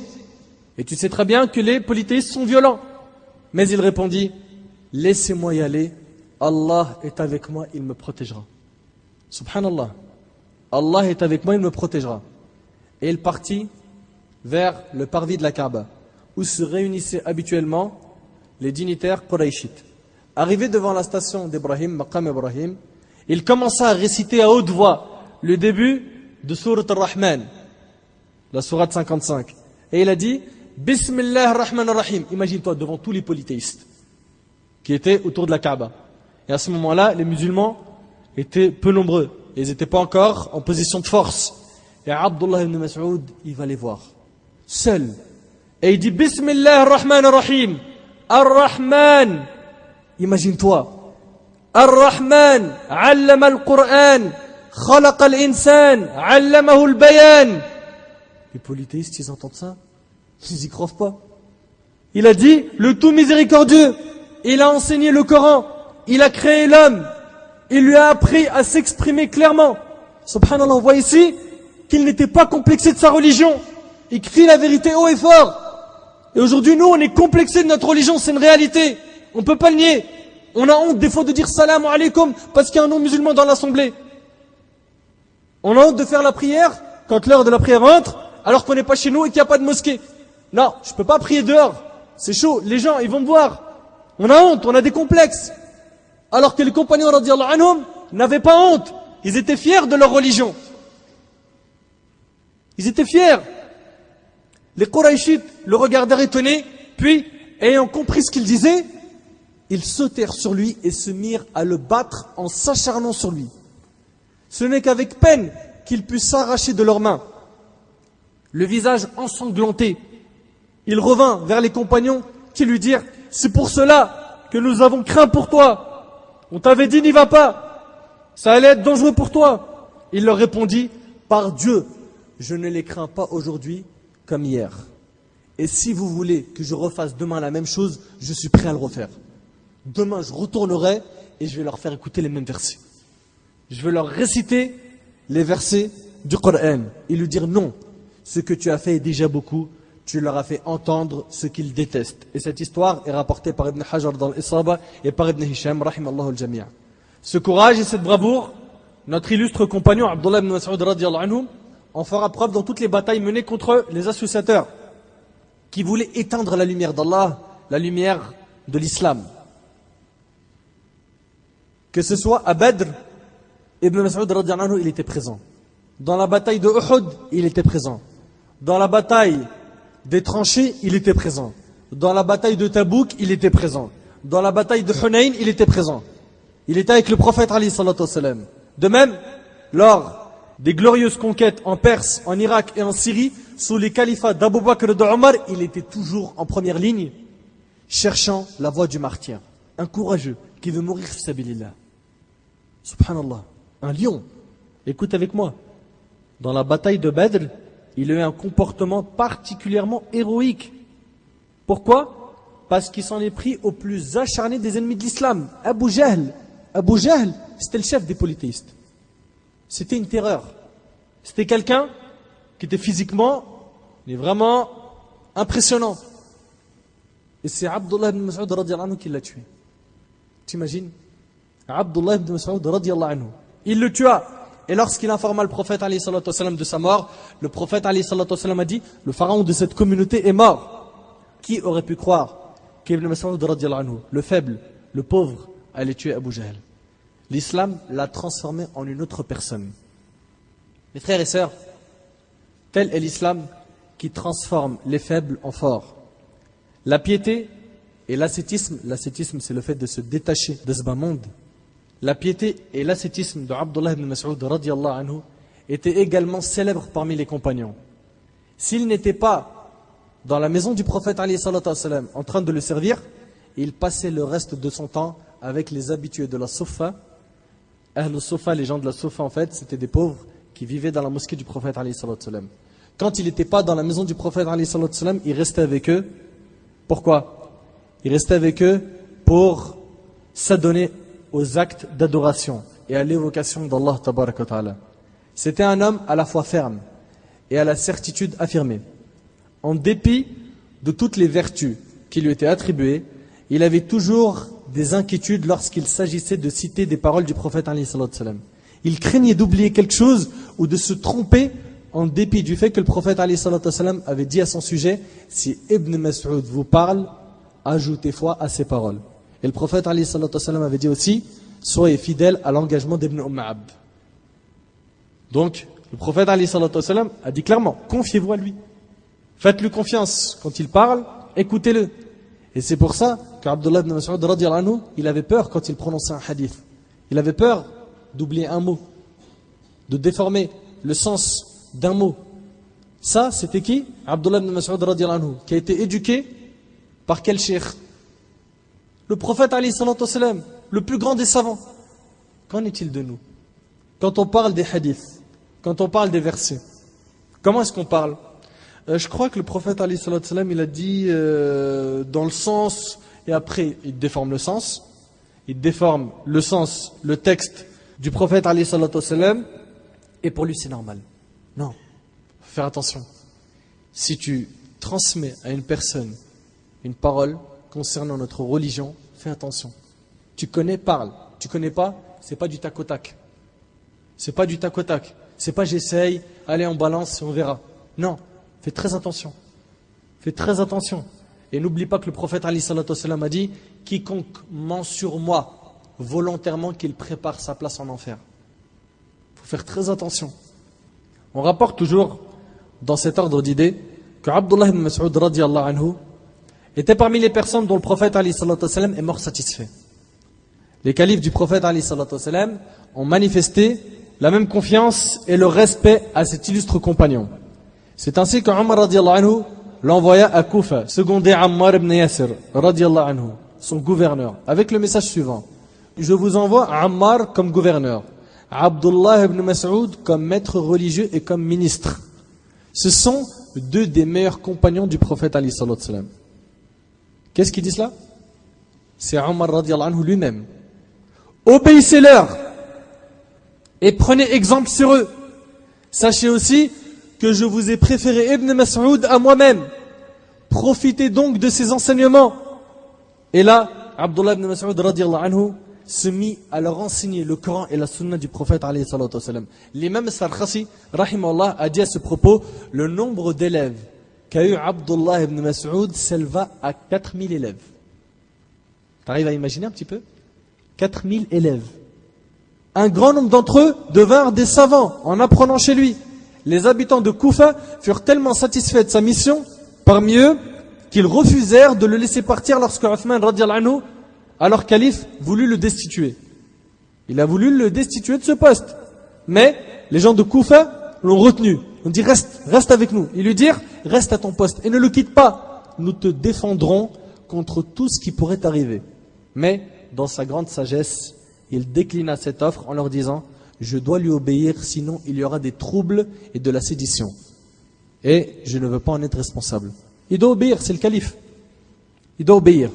Et tu sais très bien que les polythéistes sont violents. Mais il répondit, laissez-moi y aller, Allah est avec moi, il me protégera. Subhanallah. Allah est avec moi, il me protégera. Et il partit vers le parvis de la Kaaba, où se réunissaient habituellement les dignitaires Quraishites. Arrivé devant la station d'Ibrahim, Maqam Ibrahim, il commença à réciter à haute voix le début de Surat al-Rahman, la Surat 55. Et il a dit Bismillah ar-Rahman ar-Rahim. Imagine-toi devant tous les polythéistes qui étaient autour de la Kaaba. Et à ce moment-là, les musulmans étaient peu nombreux. Ils n'étaient pas encore en position de force. Et Abdullah ibn Mas'ud, il va les voir seul. Et il dit Bismillah ar-Rahman ar-Rahim. Ar-Rahman. Imagine-toi. Ar-Rahman. Allama al-Qur'an. Khalaqa al-Insan. Allamahu al-Bayan. Les polythéistes, ils entendent ça. Ils y croient pas. Il a dit le tout miséricordieux. Il a enseigné le Coran. Il a créé l'homme. Il lui a appris à s'exprimer clairement. Subhanallah, on voit ici qu'il n'était pas complexé de sa religion. Il crie la vérité haut et fort. Et aujourd'hui, nous, on est complexé de notre religion, c'est une réalité. On ne peut pas le nier. On a honte des fois de dire salam alaikum parce qu'il y a un non musulman dans l'assemblée. On a honte de faire la prière quand l'heure de la prière entre alors qu'on n'est pas chez nous et qu'il n'y a pas de mosquée. Non, je ne peux pas prier dehors. C'est chaud. Les gens, ils vont me voir. On a honte, on a des complexes. Alors que les compagnons anhum n'avaient pas honte. Ils étaient fiers de leur religion. Ils étaient fiers. Les Quraishites le regardèrent étonnés, puis, ayant compris ce qu'il disait, ils sautèrent sur lui et se mirent à le battre en s'acharnant sur lui. Ce n'est qu'avec peine qu'ils puissent s'arracher de leurs mains le visage ensanglanté. Il revint vers les compagnons qui lui dirent, c'est pour cela que nous avons craint pour toi. On t'avait dit n'y va pas. Ça allait être dangereux pour toi. Il leur répondit, par Dieu, je ne les crains pas aujourd'hui comme hier. Et si vous voulez que je refasse demain la même chose, je suis prêt à le refaire. Demain, je retournerai et je vais leur faire écouter les mêmes versets. Je vais leur réciter les versets du Coran et lui dire non, ce que tu as fait est déjà beaucoup, tu leur as fait entendre ce qu'ils détestent. Et cette histoire est rapportée par Ibn Hajar dans l'Isaba et par Ibn Hisham, rahimallahu al Ce courage et cette bravoure, notre illustre compagnon Abdullah ibn Mas'ud anhu, en fera preuve dans toutes les batailles menées contre les associateurs qui voulaient éteindre la lumière d'Allah, la lumière de l'islam. Que ce soit à Badr, Ibn Mas'ud il était présent. Dans la bataille de Uhud, il était présent. Dans la bataille des tranchées, il était présent. Dans la bataille de Tabouk, il était présent. Dans la bataille de Hunayn, il était présent. Il était avec le prophète Ali De même, lors des glorieuses conquêtes en Perse, en Irak et en Syrie, sous les califats d'Abu Bakr et de Omar, il était toujours en première ligne, cherchant la voie du martyr. Un courageux qui veut mourir sabilillah. Subhanallah. Un lion. Écoute avec moi. Dans la bataille de Badr, il a eu un comportement particulièrement héroïque. Pourquoi? Parce qu'il s'en est pris au plus acharné des ennemis de l'islam, Abu Jahl. Abu Jahl, c'était le chef des polythéistes. C'était une terreur. C'était quelqu'un qui était physiquement, mais vraiment impressionnant. Et c'est Abdullah ibn Mas'ud anhu qui l'a tué. T'imagines? Abdullah ibn Mas'ud anhu. Il le tua. Et lorsqu'il informa le prophète de sa mort, le prophète a dit Le pharaon de cette communauté est mort. Qui aurait pu croire qu'Ibn Mas'ud le faible, le pauvre, allait tuer Abu Jahl? L'islam l'a transformé en une autre personne. Mes frères et sœurs, tel est l'islam qui transforme les faibles en forts. La piété et l'ascétisme, l'ascétisme c'est le fait de se détacher de ce bas monde. La piété et l'ascétisme de Abdullah ibn Mas'ud anhu étaient également célèbres parmi les compagnons. S'il n'était pas dans la maison du prophète en train de le servir, il passait le reste de son temps avec les habitués de la Sofa. Ahl Sofa, les gens de la Sofa en fait, c'était des pauvres qui vivaient dans la mosquée du prophète Quand il n'était pas dans la maison du prophète il restait avec eux. Pourquoi? Il restait avec eux pour s'adonner aux actes d'adoration et à l'évocation d'Allah ta'ala. C'était un homme à la fois ferme et à la certitude affirmée. En dépit de toutes les vertus qui lui étaient attribuées, il avait toujours des inquiétudes lorsqu'il s'agissait de citer des paroles du prophète Il craignait d'oublier quelque chose ou de se tromper en dépit du fait que le prophète avait dit à son sujet si Ibn Mas'ud vous parle, ajoutez foi à ses paroles. Et le prophète avait dit aussi soyez fidèles à l'engagement d'Ibn Umm. Donc, le prophète a dit clairement confiez-vous à lui. Faites-lui confiance quand il parle, écoutez-le. Et c'est pour ça qu'Abdullah ibn Mas'ud il avait peur quand il prononçait un hadith. Il avait peur d'oublier un mot, de déformer le sens d'un mot. Ça, c'était qui? Abdullah ibn Mas'ud qui a été éduqué par quel cheikh? Le prophète Ali le plus grand des savants. Qu'en est-il de nous? Quand on parle des hadiths, quand on parle des versets, comment est-ce qu'on parle? Euh, Je crois que le prophète Ali il a dit euh, dans le sens, et après il déforme le sens, il déforme le sens, le texte du prophète Ali et pour lui c'est normal. Non, faut faire attention. Si tu transmets à une personne une parole, concernant notre religion, fais attention. Tu connais, parle. Tu connais pas, c'est pas du tac au tac. C'est pas du tac au tac. C'est pas j'essaye, allez on balance et on verra. Non, fais très attention. Fais très attention. Et n'oublie pas que le prophète a dit quiconque ment sur moi volontairement qu'il prépare sa place en enfer. Il faut faire très attention. On rapporte toujours dans cet ordre d'idées que Abdullah ibn Mas'ud anhu était parmi les personnes dont le prophète est mort satisfait. Les califes du prophète ont manifesté la même confiance et le respect à cet illustre compagnon. C'est ainsi que Omar l'envoya à Koufa, secondé Ammar ibn Yasir anhu, son gouverneur, avec le message suivant. Je vous envoie Ammar comme gouverneur, Abdullah ibn Mas'ud comme maître religieux et comme ministre. Ce sont deux des meilleurs compagnons du prophète Ali sallallahu Qu'est-ce qui dit cela C'est Omar anhu lui-même. Obéissez-leur et prenez exemple sur eux. Sachez aussi que je vous ai préféré Ibn Mas'ud à moi-même. Profitez donc de ses enseignements. Et là, Abdullah ibn Mas'ud anhu se mit à leur enseigner le Coran et la Sunna du prophète alayhi salatu L'imam Sarkhasi, a dit à ce propos, le nombre d'élèves qu'a eu Abdullah ibn Mas'ud s'éleva à 4000 élèves. Tu arrives à imaginer un petit peu? 4000 élèves. Un grand nombre d'entre eux devinrent des savants en apprenant chez lui. Les habitants de Koufa furent tellement satisfaits de sa mission, parmi eux, qu'ils refusèrent de le laisser partir lorsque Uthman, anhu, alors calife, voulut le destituer. Il a voulu le destituer de ce poste. Mais les gens de Koufa l'ont retenu. On dit reste, reste avec nous. Ils lui dirent reste à ton poste et ne le quitte pas. Nous te défendrons contre tout ce qui pourrait arriver. Mais dans sa grande sagesse, il déclina cette offre en leur disant Je dois lui obéir, sinon il y aura des troubles et de la sédition. Et je ne veux pas en être responsable. Il doit obéir, c'est le calife. Il doit obéir.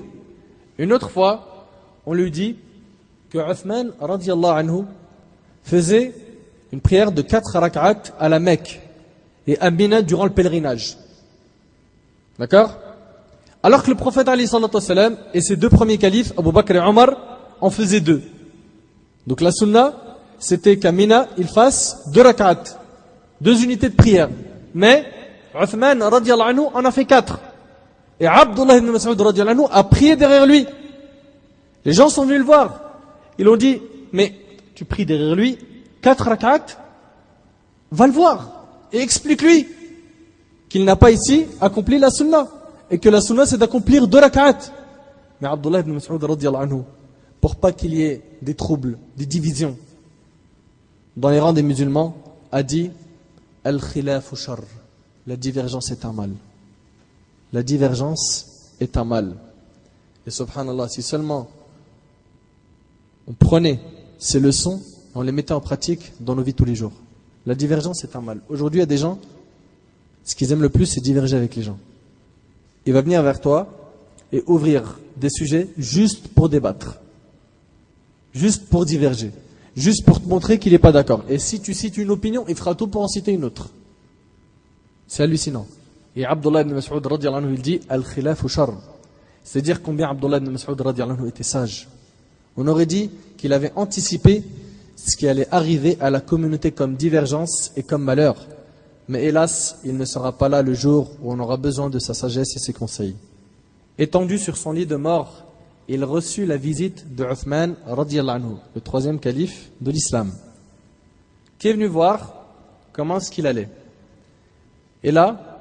Une autre fois, on lui dit que Uthman anhu, faisait une prière de quatre rak'at à la Mecque et à Mina durant le pèlerinage. D'accord? Alors que le prophète et ses deux premiers califes, Abu Bakr et Omar, en faisaient deux. Donc la sunna, c'était qu'à Mina, il fasse deux rak'at, deux unités de prière. Mais Uthman anhu en a fait quatre. Et Abdullah ibn Mas'ud anhu a prié derrière lui. Les gens sont venus le voir. Ils ont dit, mais tu pries derrière lui, quatre rak'at, va le voir et explique-lui qu'il n'a pas ici accompli la sunna et que la sunna c'est d'accomplir deux rak'at. Mais Abdullah ibn Mas'ud anhu, pour pas qu'il y ait des troubles, des divisions dans les rangs des musulmans, a dit Al-khilafu. La divergence est un mal. La divergence est un mal. Et subhanallah, si seulement on prenait ces leçons on les mettait en pratique dans nos vies tous les jours. La divergence est un mal. Aujourd'hui, il y a des gens, ce qu'ils aiment le plus, c'est diverger avec les gens. Il va venir vers toi et ouvrir des sujets juste pour débattre, juste pour diverger, juste pour te montrer qu'il n'est pas d'accord. Et si tu cites une opinion, il fera tout pour en citer une autre. C'est hallucinant. Et Abdullah ibn Mas'ud il dit Al-khilaf C'est dire combien Abdullah ibn Mas'ud était sage. On aurait dit qu'il avait anticipé ce qui allait arriver à la communauté comme divergence et comme malheur. Mais hélas, il ne sera pas là le jour où on aura besoin de sa sagesse et ses conseils. Étendu sur son lit de mort, il reçut la visite de Uthman anhu, le troisième calife de l'islam, qui est venu voir comment est-ce qu'il allait? Et là,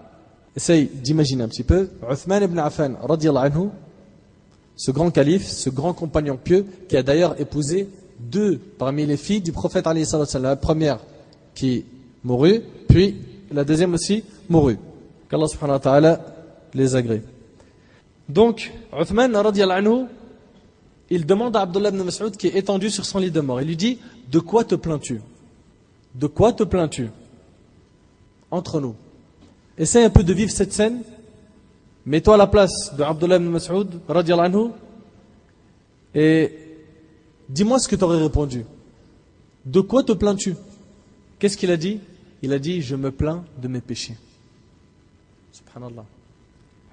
essaye d'imaginer un petit peu, Uthman ibn Affan anhu, ce grand calife, ce grand compagnon pieux, qui a d'ailleurs épousé deux parmi les filles du prophète La première qui mourut, puis la deuxième aussi mourut. Qu'Allah subhanahu wa ta'ala les agrée. Donc, Uthman anhu, il demande à Abdullah ibn Mas'ud qui est étendu sur son lit de mort. Il lui dit De quoi te plains-tu? De quoi te plains-tu? Entre nous. Essaye un peu de vivre cette scène Mets-toi à la place de Abdullah ibn Mas'ud, anhu, et dis-moi ce que tu aurais répondu. De quoi te plains-tu? Qu'est-ce qu'il a dit? Il a dit, je me plains de mes péchés. Subhanallah.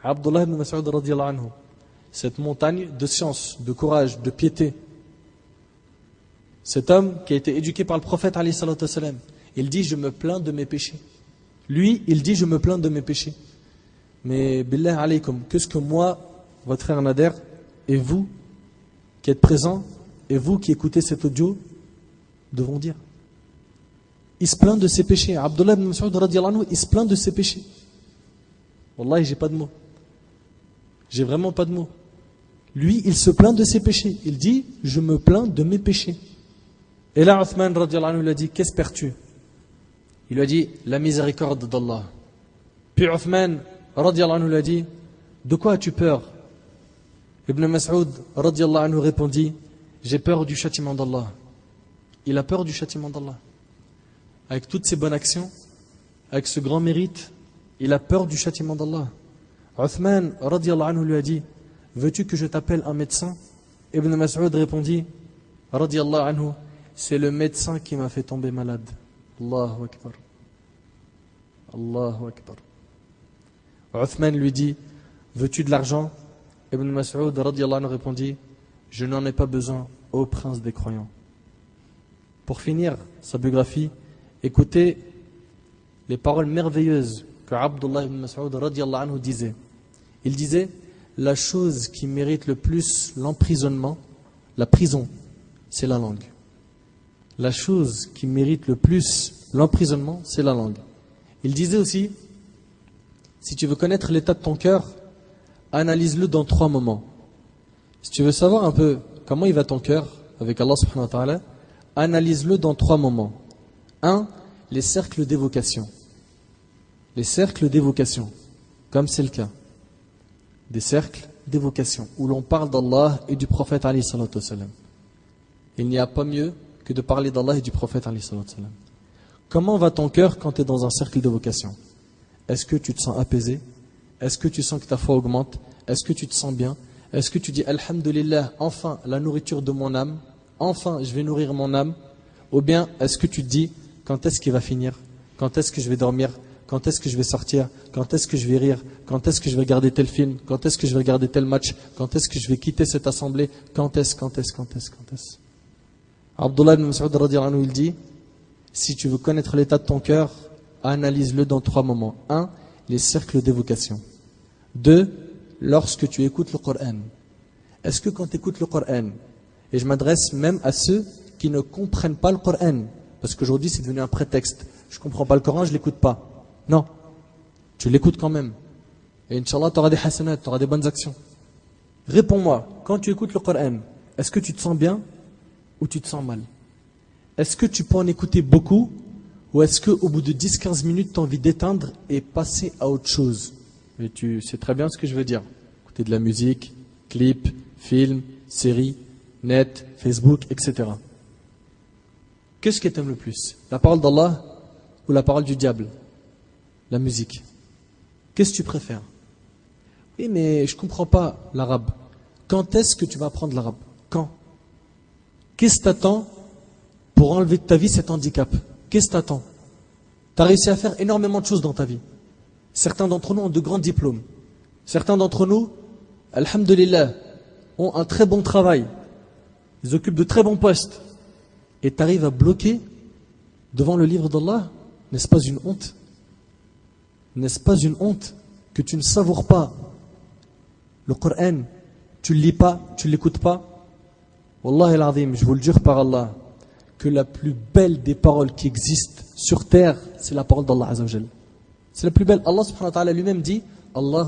Abdullah ibn Mas'ud, anhu, cette montagne de science, de courage, de piété. Cet homme qui a été éduqué par le prophète, il dit, je me plains de mes péchés. Lui, il dit, je me plains de mes péchés. Mais billah alaykum, qu'est-ce que moi, votre frère Nader, et vous qui êtes présents, et vous qui écoutez cet audio, devons dire? Il se plaint de ses péchés. Abdullah ibn Mas'ud il se plaint de ses péchés. Wallahi, j'ai pas de mots. J'ai vraiment pas de mots. Lui, il se plaint de ses péchés. Il dit Je me plains de mes péchés. Et là, Uthman anhu, lui a dit Qu'espères-tu? Il lui a dit La miséricorde d'Allah. Puis radiallahu lui a dit De quoi as-tu peur? Ibn Mas'ud anhu répondit J'ai peur du châtiment d'Allah. Il a peur du châtiment d'Allah. Avec toutes ses bonnes actions, avec ce grand mérite, il a peur du châtiment d'Allah. Radiallahu anhu lui a dit Veux-tu que je t'appelle un médecin? Ibn Mas'ud répondit anhu C'est le médecin qui m'a fait tomber malade. Allahu Akbar. Allahu Akbar. Uthman lui dit Veux-tu de l'argent? Ibn Mas'ud répondit Je n'en ai pas besoin, ô prince des croyants. Pour finir sa biographie, écoutez les paroles merveilleuses que Abdullah ibn Mas'ud disait. Il disait La chose qui mérite le plus l'emprisonnement, la prison, c'est la langue. la chose qui mérite le plus l'emprisonnement, c'est la langue. Il disait aussi, si tu veux connaître l'état de ton cœur, analyse-le dans trois moments. Si tu veux savoir un peu comment il va ton cœur avec Allah subhanahu wa ta'ala, analyse-le dans trois moments. Un, les cercles d'évocation. Les cercles d'évocation, comme c'est le cas. Des cercles d'évocation, où l'on parle d'Allah et du prophète Il n'y a pas mieux que de parler d'Allah et du prophète Comment va ton cœur quand tu es dans un cercle d'évocation? Est-ce que tu te sens apaisé? Est-ce que tu sens que ta foi augmente? Est-ce que tu te sens bien? Est-ce que tu dis Alhamdulillah, enfin la nourriture de mon âme Enfin je vais nourrir mon âme? Ou bien est-ce que tu te dis quand est-ce qu'il va finir? Quand est-ce que je vais dormir? Quand est-ce que je vais sortir? Quand est-ce que je vais rire? Quand est-ce que je vais regarder tel film? Quand est-ce que je vais regarder tel match? Quand est-ce que je vais quitter cette assemblée? Quand est-ce Quand est-ce Quand est-ce Quand est-ce? Abdullah ibn Mas'ud il dit Si tu veux connaître l'état de ton cœur, analyse-le dans trois moments. Un, les cercles d'évocation. Deux, lorsque tu écoutes le Coran. Est-ce que quand tu écoutes le Coran, et je m'adresse même à ceux qui ne comprennent pas le Coran, parce qu'aujourd'hui, c'est devenu un prétexte. Je ne comprends pas le Coran, je ne l'écoute pas. Non. Tu l'écoutes quand même. Et Inch'Allah, tu auras des hasanats, tu auras des bonnes actions. Réponds-moi, quand tu écoutes le Coran, est-ce que tu te sens bien ou tu te sens mal? Est-ce que tu peux en écouter beaucoup ou est-ce qu'au bout de 10-15 minutes, tu as envie d'éteindre et passer à autre chose? Mais tu sais très bien ce que je veux dire. Écouter de la musique, clips, films, séries, net, Facebook, etc. Qu'est-ce que tu le plus? La parole d'Allah ou la parole du diable? La musique. Qu'est-ce que tu préfères? Oui, mais je ne comprends pas l'arabe. Quand est-ce que tu vas apprendre l'arabe? Quand? Qu'est-ce que t'attends pour enlever de ta vie cet handicap? Qu'est-ce que t'attends? Tu as réussi à faire énormément de choses dans ta vie. Certains d'entre nous ont de grands diplômes. Certains d'entre nous, alhamdulillah, ont un très bon travail. Ils occupent de très bons postes et tu arrives à bloquer devant le livre d'Allah, n'est-ce pas une honte? N'est-ce pas une honte que tu ne savoures pas le Coran, tu ne lis pas, tu ne l'écoutes pas? Wallah al je vous le jure par Allah, que la plus belle des paroles qui existent sur terre, c'est la parole d'Allah Azzawajal. C'est la plus belle. Allah subhanahu wa ta'ala lui-même dit Allah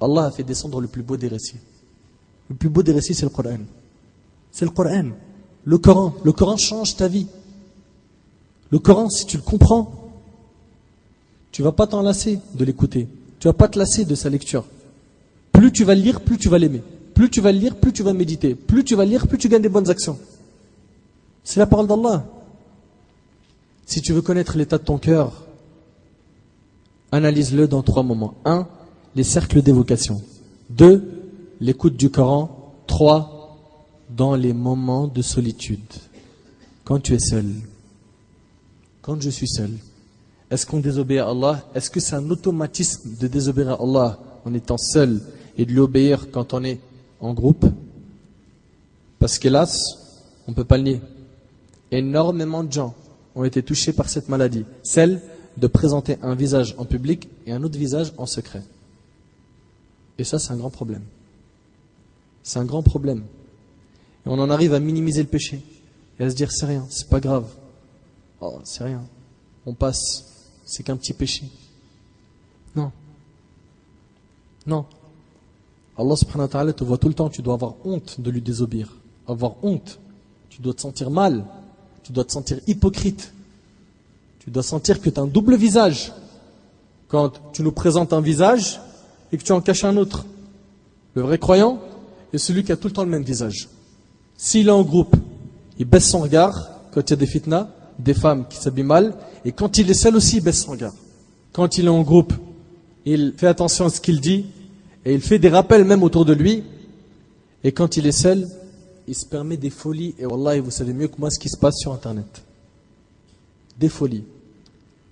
Allah a fait descendre le plus beau des récits. Le plus beau des récits, c'est le Coran. C'est le Coran. Le Coran. Le Coran change ta vie. Le Coran, si tu le comprends, tu vas pas t'en lasser de l'écouter. Tu vas pas te lasser de sa lecture. Plus tu vas lire, plus tu vas l'aimer. Plus tu vas le lire, plus tu vas méditer. Plus tu vas lire, plus tu gagnes des bonnes actions. C'est la parole d'Allah. Si tu veux connaître l'état de ton cœur, analyse-le dans trois moments. Un, les cercles d'évocation. Deux, l'écoute du Coran. Trois, dans les moments de solitude, quand tu es seul, quand je suis seul, est-ce qu'on désobéit à Allah? Est-ce que c'est un automatisme de désobéir à Allah en étant seul et de lui obéir quand on est en groupe? Parce qu'hélas, on ne peut pas le nier. Énormément de gens ont été touchés par cette maladie, celle de présenter un visage en public et un autre visage en secret. Et ça, c'est un grand problème. C'est un grand problème on en arrive à minimiser le péché et à se dire c'est rien, c'est pas grave. Oh, c'est rien. On passe, c'est qu'un petit péché. Non. Non. Allah subhanahu wa ta'ala te voit tout le temps, tu dois avoir honte de lui désobéir. Avoir honte. Tu dois te sentir mal. Tu dois te sentir hypocrite. Tu dois sentir que tu as un double visage. Quand tu nous présentes un visage et que tu en caches un autre. Le vrai croyant est celui qui a tout le temps le même visage. S'il est en groupe, il baisse son regard quand il y a des fitnas, des femmes qui s'habillent mal, et quand il est seul aussi, il baisse son regard. Quand il est en groupe, il fait attention à ce qu'il dit, et il fait des rappels même autour de lui, et quand il est seul, il se permet des folies, et Wallah, vous savez mieux que moi ce qui se passe sur Internet. Des folies.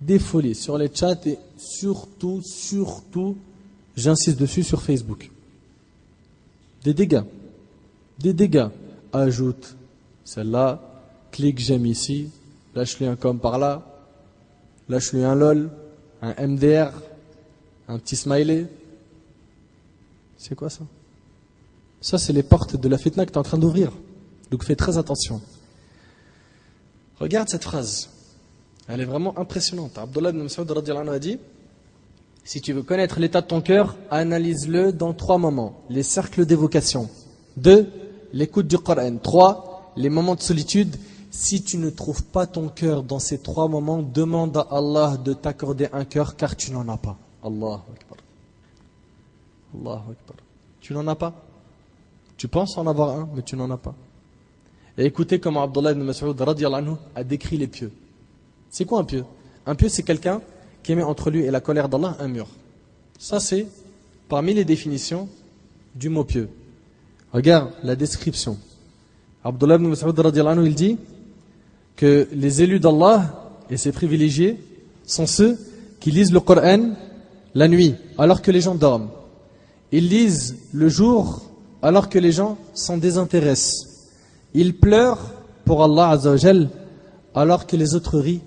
Des folies sur les chats, et surtout, surtout, j'insiste dessus sur Facebook. Des dégâts. Des dégâts ajoute celle-là, clique j'aime ici, lâche-lui un com par là, lâche-lui un lol, un MDR, un petit smiley. C'est quoi ça? Ça, c'est les portes de la fitna que tu es en train d'ouvrir. Donc fais très attention. Regarde cette phrase. Elle est vraiment impressionnante. Abdullah ibn Mas'ud a dit Si tu veux connaître l'état de ton cœur, analyse-le dans trois moments. Les cercles d'évocation. Deux, l'écoute du Coran. Trois, les moments de solitude. Si tu ne trouves pas ton cœur dans ces trois moments, demande à Allah de t'accorder un cœur car tu n'en as pas. Allah Akbar. Allahu Akbar. Tu n'en as pas? Tu penses en avoir un, mais tu n'en as pas. Et écoutez comment Abdullah ibn Mas'ud a décrit les pieux. C'est quoi un pieux Un pieux, c'est quelqu'un qui met entre lui et la colère d'Allah un mur. Ça, c'est parmi les définitions du mot pieux. Regarde la description. Abdullah ibn Mas'ud il dit que les élus d'Allah et ses privilégiés sont ceux qui lisent le Coran la nuit alors que les gens dorment. Ils lisent le jour alors que les gens s'en désintéressent. Ils pleurent pour Allah Azzawajal alors que les autres rient.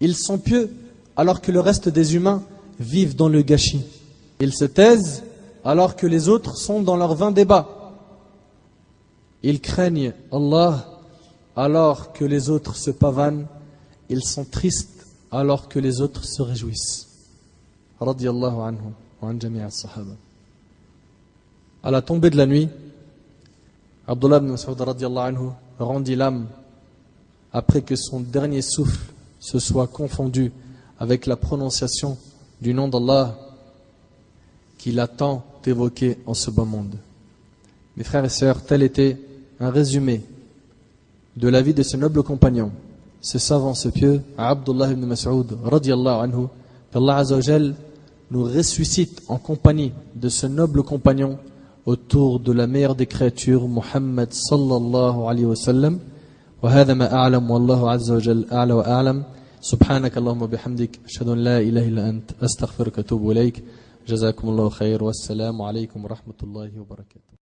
Ils sont pieux alors que le reste des humains vivent dans le gâchis. Ils se taisent alors que les autres sont dans leur vain débat. Ils craignent Allah alors que les autres se pavanent. Ils sont tristes alors que les autres se réjouissent. Radiallahu anhu wa an sahaba À la tombée de la nuit, Abdullah ibn Mas'ud anhu rendit l'âme après que son dernier souffle se soit confondu avec la prononciation du nom d'Allah qu'il a tant évoqué en ce bas monde. Mes frères et sœurs, tel était un résumé de la vie de ce noble compagnon, ce savant, ce pieux, Abdullah ibn Mas'ud, radiallahu anhu, qu'Allah Azzawajal nous ressuscite en compagnie de ce noble compagnon autour de la meilleure des créatures, Muhammad sallallahu alayhi wa sallam. وهذا ما أعلم والله عز وجل أعلى وأعلم سبحانك اللهم وبحمدك أشهد أن لا إله إلا أنت أستغفرك وأتوب إليك جزاكم الله خير والسلام عليكم ورحمة الله وبركاته